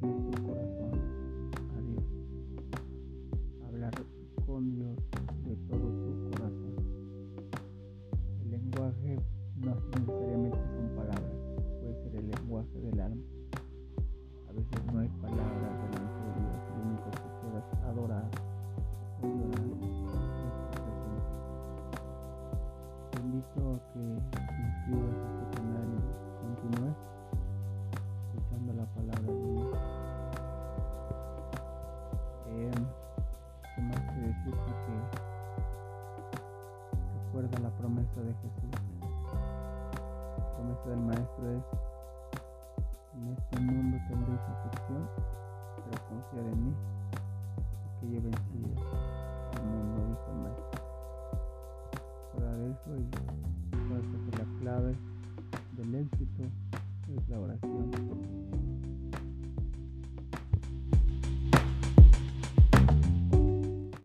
tu corazón a Dios. Hablar con Dios de todo tu corazón. El lenguaje no necesariamente son palabras, puede ser el lenguaje del alma. A veces no hay palabras delante de Dios, lo único que puedas adorar o. Te invito a que inscribas este canal Eh, ¿Qué más que decirte que recuerda la promesa de Jesús? La promesa del Maestro es, en este mundo tendréis aflicción, pero confiar en mí, porque yo vencido al mundo, dijo el Maestro. Eso y recuerda que la clave del éxito es la oración.